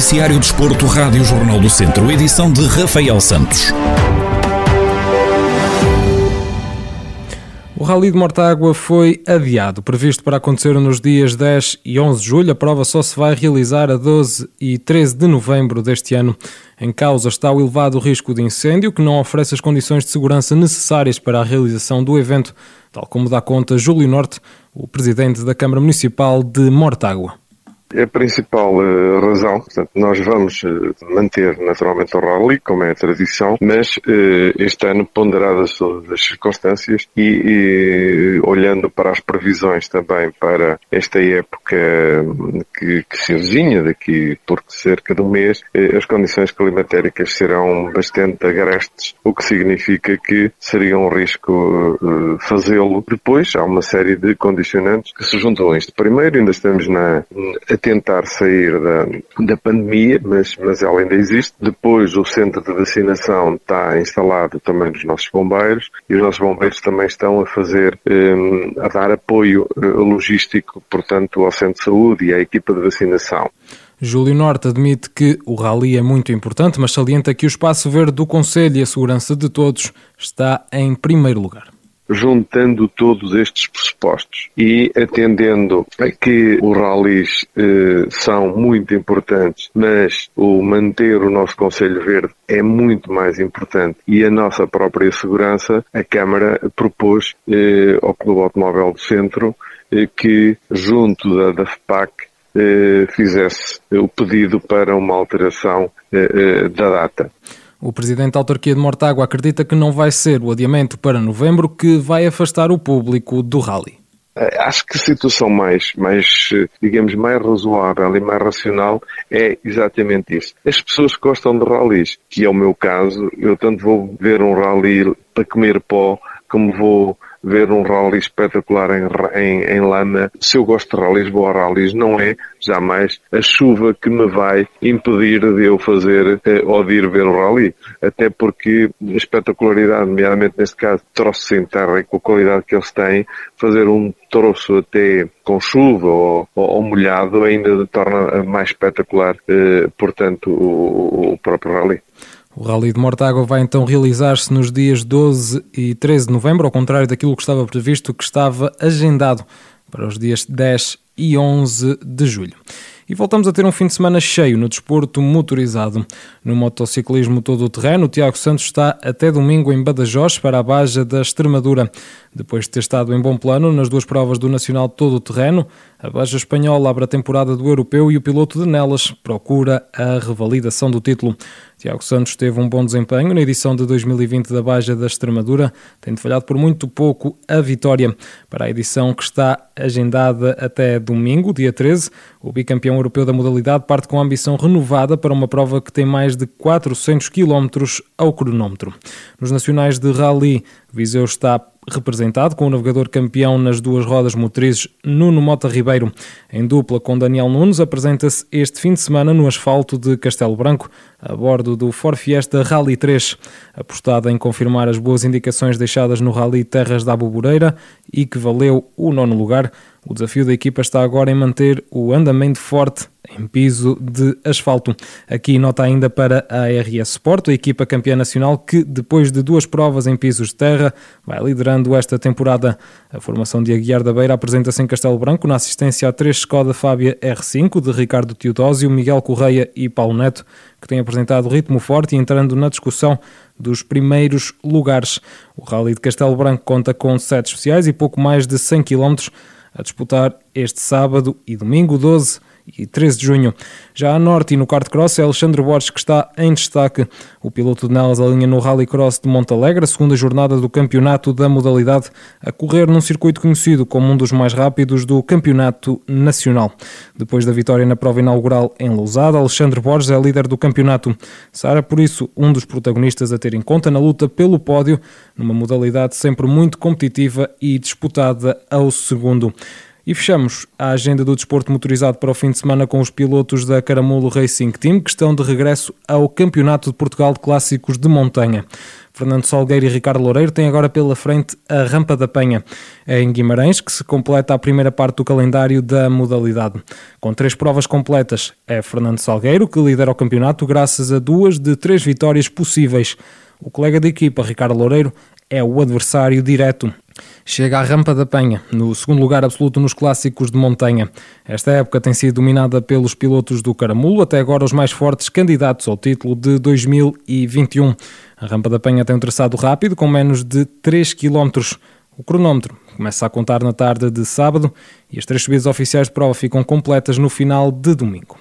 Noticiário Desporto, Rádio Jornal do Centro, edição de Rafael Santos. O Rally de Mortágua foi adiado, previsto para acontecer nos dias 10 e 11 de julho. A prova só se vai realizar a 12 e 13 de novembro deste ano. Em causa está o elevado risco de incêndio, que não oferece as condições de segurança necessárias para a realização do evento, tal como dá conta Júlio Norte, o presidente da Câmara Municipal de Mortágua. É a principal uh, razão, portanto, nós vamos uh, manter naturalmente o rally, como é a tradição, mas uh, este ano, ponderadas todas as circunstâncias e, e, olhando para as previsões também para esta época que, que se avizinha daqui por cerca de um mês, as condições climatéricas serão bastante agrestes, o que significa que seria um risco fazê-lo. Depois, há uma série de condicionantes que se juntam a isto. Primeiro, ainda estamos na tentar sair da, da pandemia, mas, mas ela ainda existe. Depois o centro de vacinação está instalado também nos nossos bombeiros e os nossos bombeiros também estão a fazer, um, a dar apoio eh, logístico, portanto, ao centro de saúde e à equipa de vacinação. Júlio Norte admite que o rally é muito importante, mas salienta que o espaço verde do Conselho e a segurança de todos está em primeiro lugar juntando todos estes pressupostos e atendendo a que os rallies eh, são muito importantes, mas o manter o nosso Conselho Verde é muito mais importante e a nossa própria segurança, a Câmara propôs eh, ao Clube Automóvel do Centro eh, que, junto da, da FPAC, fizesse o pedido para uma alteração eh, eh, da data. O presidente da autarquia de Mortágua acredita que não vai ser o adiamento para novembro que vai afastar o público do rally. Eh, acho que a situação mais, mais, digamos, mais razoável e mais racional é exatamente isso. As pessoas que gostam de rallies, que é o meu caso, eu tanto vou ver um rally para comer pó, como vou ver um rally espetacular em, em, em lama. Se eu gosto de rallies, vou a rallies. Não é jamais a chuva que me vai impedir de eu fazer eh, ou de ir ver o rally. Até porque a espetacularidade, nomeadamente neste caso, troços sem terra e com a qualidade que eles têm, fazer um troço até com chuva ou, ou, molhado ainda torna mais espetacular, eh, portanto, o, o próprio rally. O Rally de Mortágua vai então realizar-se nos dias 12 e 13 de novembro, ao contrário daquilo que estava previsto, que estava agendado para os dias 10 e 11 de julho. E voltamos a ter um fim de semana cheio no desporto motorizado. No motociclismo todo o terreno, o Tiago Santos está até domingo em Badajoz para a Baja da Extremadura. Depois de ter estado em bom plano nas duas provas do Nacional todo o terreno, a Baja Espanhola abre a temporada do Europeu e o piloto de Nelas procura a revalidação do título. Tiago Santos teve um bom desempenho na edição de 2020 da Baja da Extremadura, tendo falhado por muito pouco a vitória. Para a edição que está agendada até domingo, dia 13, o bicampeão europeu da modalidade parte com a ambição renovada para uma prova que tem mais de 400 km ao cronómetro. Nos nacionais de rally, Viseu está representado com o navegador campeão nas duas rodas motrizes Nuno Mota Ribeiro. Em dupla com Daniel Nunes, apresenta-se este fim de semana no asfalto de Castelo Branco, a bordo do Ford Fiesta Rally 3, apostada em confirmar as boas indicações deixadas no Rally Terras da Abubureira e que valeu o nono lugar. O desafio da equipa está agora em manter o andamento forte em piso de asfalto. Aqui nota ainda para a RS Sport, a equipa campeã nacional que, depois de duas provas em pisos de terra, vai liderando esta temporada. A formação de Aguiar da Beira apresenta-se em Castelo Branco na assistência a três Skoda Fábia R5 de Ricardo Teodósio, Miguel Correia e Paulo Neto, que têm apresentado ritmo forte e entrando na discussão dos primeiros lugares. O Rally de Castelo Branco conta com sete especiais e pouco mais de 100 km a disputar este sábado e domingo 12 e 13 de junho. Já a norte e no kart cross é Alexandre Borges que está em destaque. O piloto de Nelas alinha no Rally Cross de Montalegre, a segunda jornada do campeonato da modalidade, a correr num circuito conhecido como um dos mais rápidos do campeonato nacional. Depois da vitória na prova inaugural em Lousada, Alexandre Borges é líder do campeonato. Será, por isso, um dos protagonistas a ter em conta na luta pelo pódio, numa modalidade sempre muito competitiva e disputada ao segundo. E fechamos a agenda do desporto motorizado para o fim de semana com os pilotos da Caramulo Racing Team, que estão de regresso ao Campeonato de Portugal de Clássicos de Montanha. Fernando Salgueiro e Ricardo Loureiro têm agora pela frente a Rampa da Penha. Em Guimarães que se completa a primeira parte do calendário da modalidade. Com três provas completas, é Fernando Salgueiro que lidera o campeonato graças a duas de três vitórias possíveis. O colega de equipa, Ricardo Loureiro, é o adversário direto. Chega à Rampa da Penha, no segundo lugar absoluto nos clássicos de montanha. Esta época tem sido dominada pelos pilotos do Caramulo, até agora os mais fortes candidatos ao título de 2021. A Rampa da Penha tem um traçado rápido, com menos de 3 km. O cronómetro começa a contar na tarde de sábado e as três subidas oficiais de prova ficam completas no final de domingo.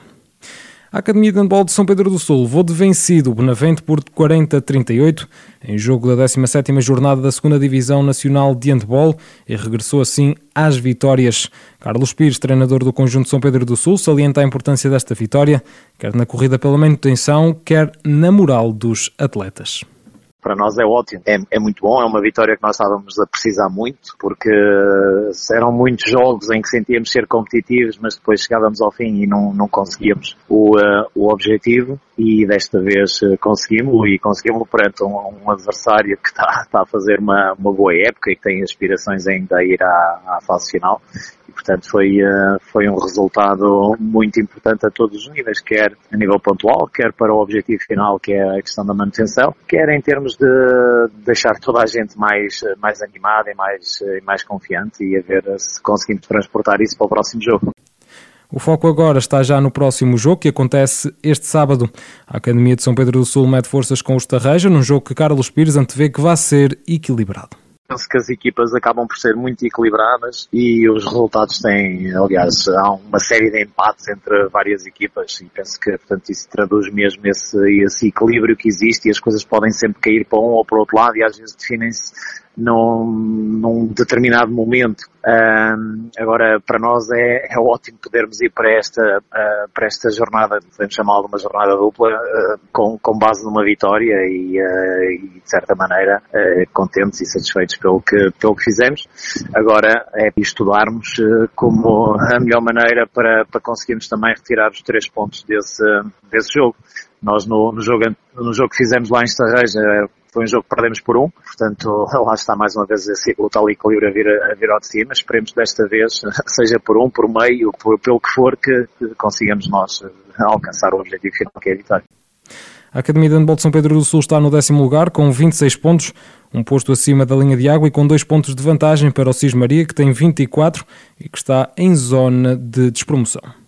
A Academia de Handball de São Pedro do Sul levou de vencido o Benavente por 40-38 em jogo da 17ª jornada da 2 Divisão Nacional de Handball e regressou assim às vitórias. Carlos Pires, treinador do conjunto São Pedro do Sul, salienta a importância desta vitória, quer na corrida pela manutenção, quer na moral dos atletas para nós é ótimo, é, é, muito bom, é uma vitória que nós estávamos a precisar muito, porque eram muitos jogos em que sentíamos ser competitivos, mas depois chegávamos ao fim e não, não conseguíamos o, uh, o objetivo, e desta vez uh, conseguimos, e conseguimos perante um, um adversário que está, está a fazer uma, uma boa época e que tem aspirações ainda a ir à, à fase final, portanto foi, eh, foi um resultado muito importante a todos os níveis, quer a nível pontual, quer para o objetivo final, que é a questão da manutenção, quer em termos de deixar toda a gente mais, mais animada e mais, mais confiante e a ver se conseguimos transportar isso para o próximo jogo. O foco agora está já no próximo jogo, que acontece este sábado. A Academia de São Pedro do Sul mete forças com o Estarreja, num jogo que Carlos Pires antevê que vai ser equilibrado penso que as equipas acabam por ser muito equilibradas e os resultados têm, aliás, há uma série de empates entre várias equipas e penso que, portanto, isso traduz mesmo esse, esse equilíbrio que existe e as coisas podem sempre cair para um ou para o outro lado e às vezes definem-se num, num determinado momento. Um, agora, para nós é, é ótimo podermos ir para esta, uh, para esta jornada, podemos chamá-la uma jornada dupla, uh, com, com base numa vitória e, uh, e de certa maneira, contentes e satisfeitos pelo que, pelo que fizemos. Agora é estudarmos como a melhor maneira para, para conseguirmos também retirar os três pontos desse, desse jogo. Nós no, no, jogo, no jogo que fizemos lá em Estarreja foi um jogo que perdemos por um, portanto lá está mais uma vez esse tal equilíbrio a vir, a vir ao de cima. Esperemos desta vez, seja por um, por meio, por, pelo que for, que, consigamos nós eh, alcançar o objetivo final que é a vitória. A Academia de Handball de São Pedro do Sul está no décimo lugar com 26 pontos, um posto acima da linha de água e com dois pontos de vantagem para o Cis Maria, que tem 24 e que está em zona de despromoção.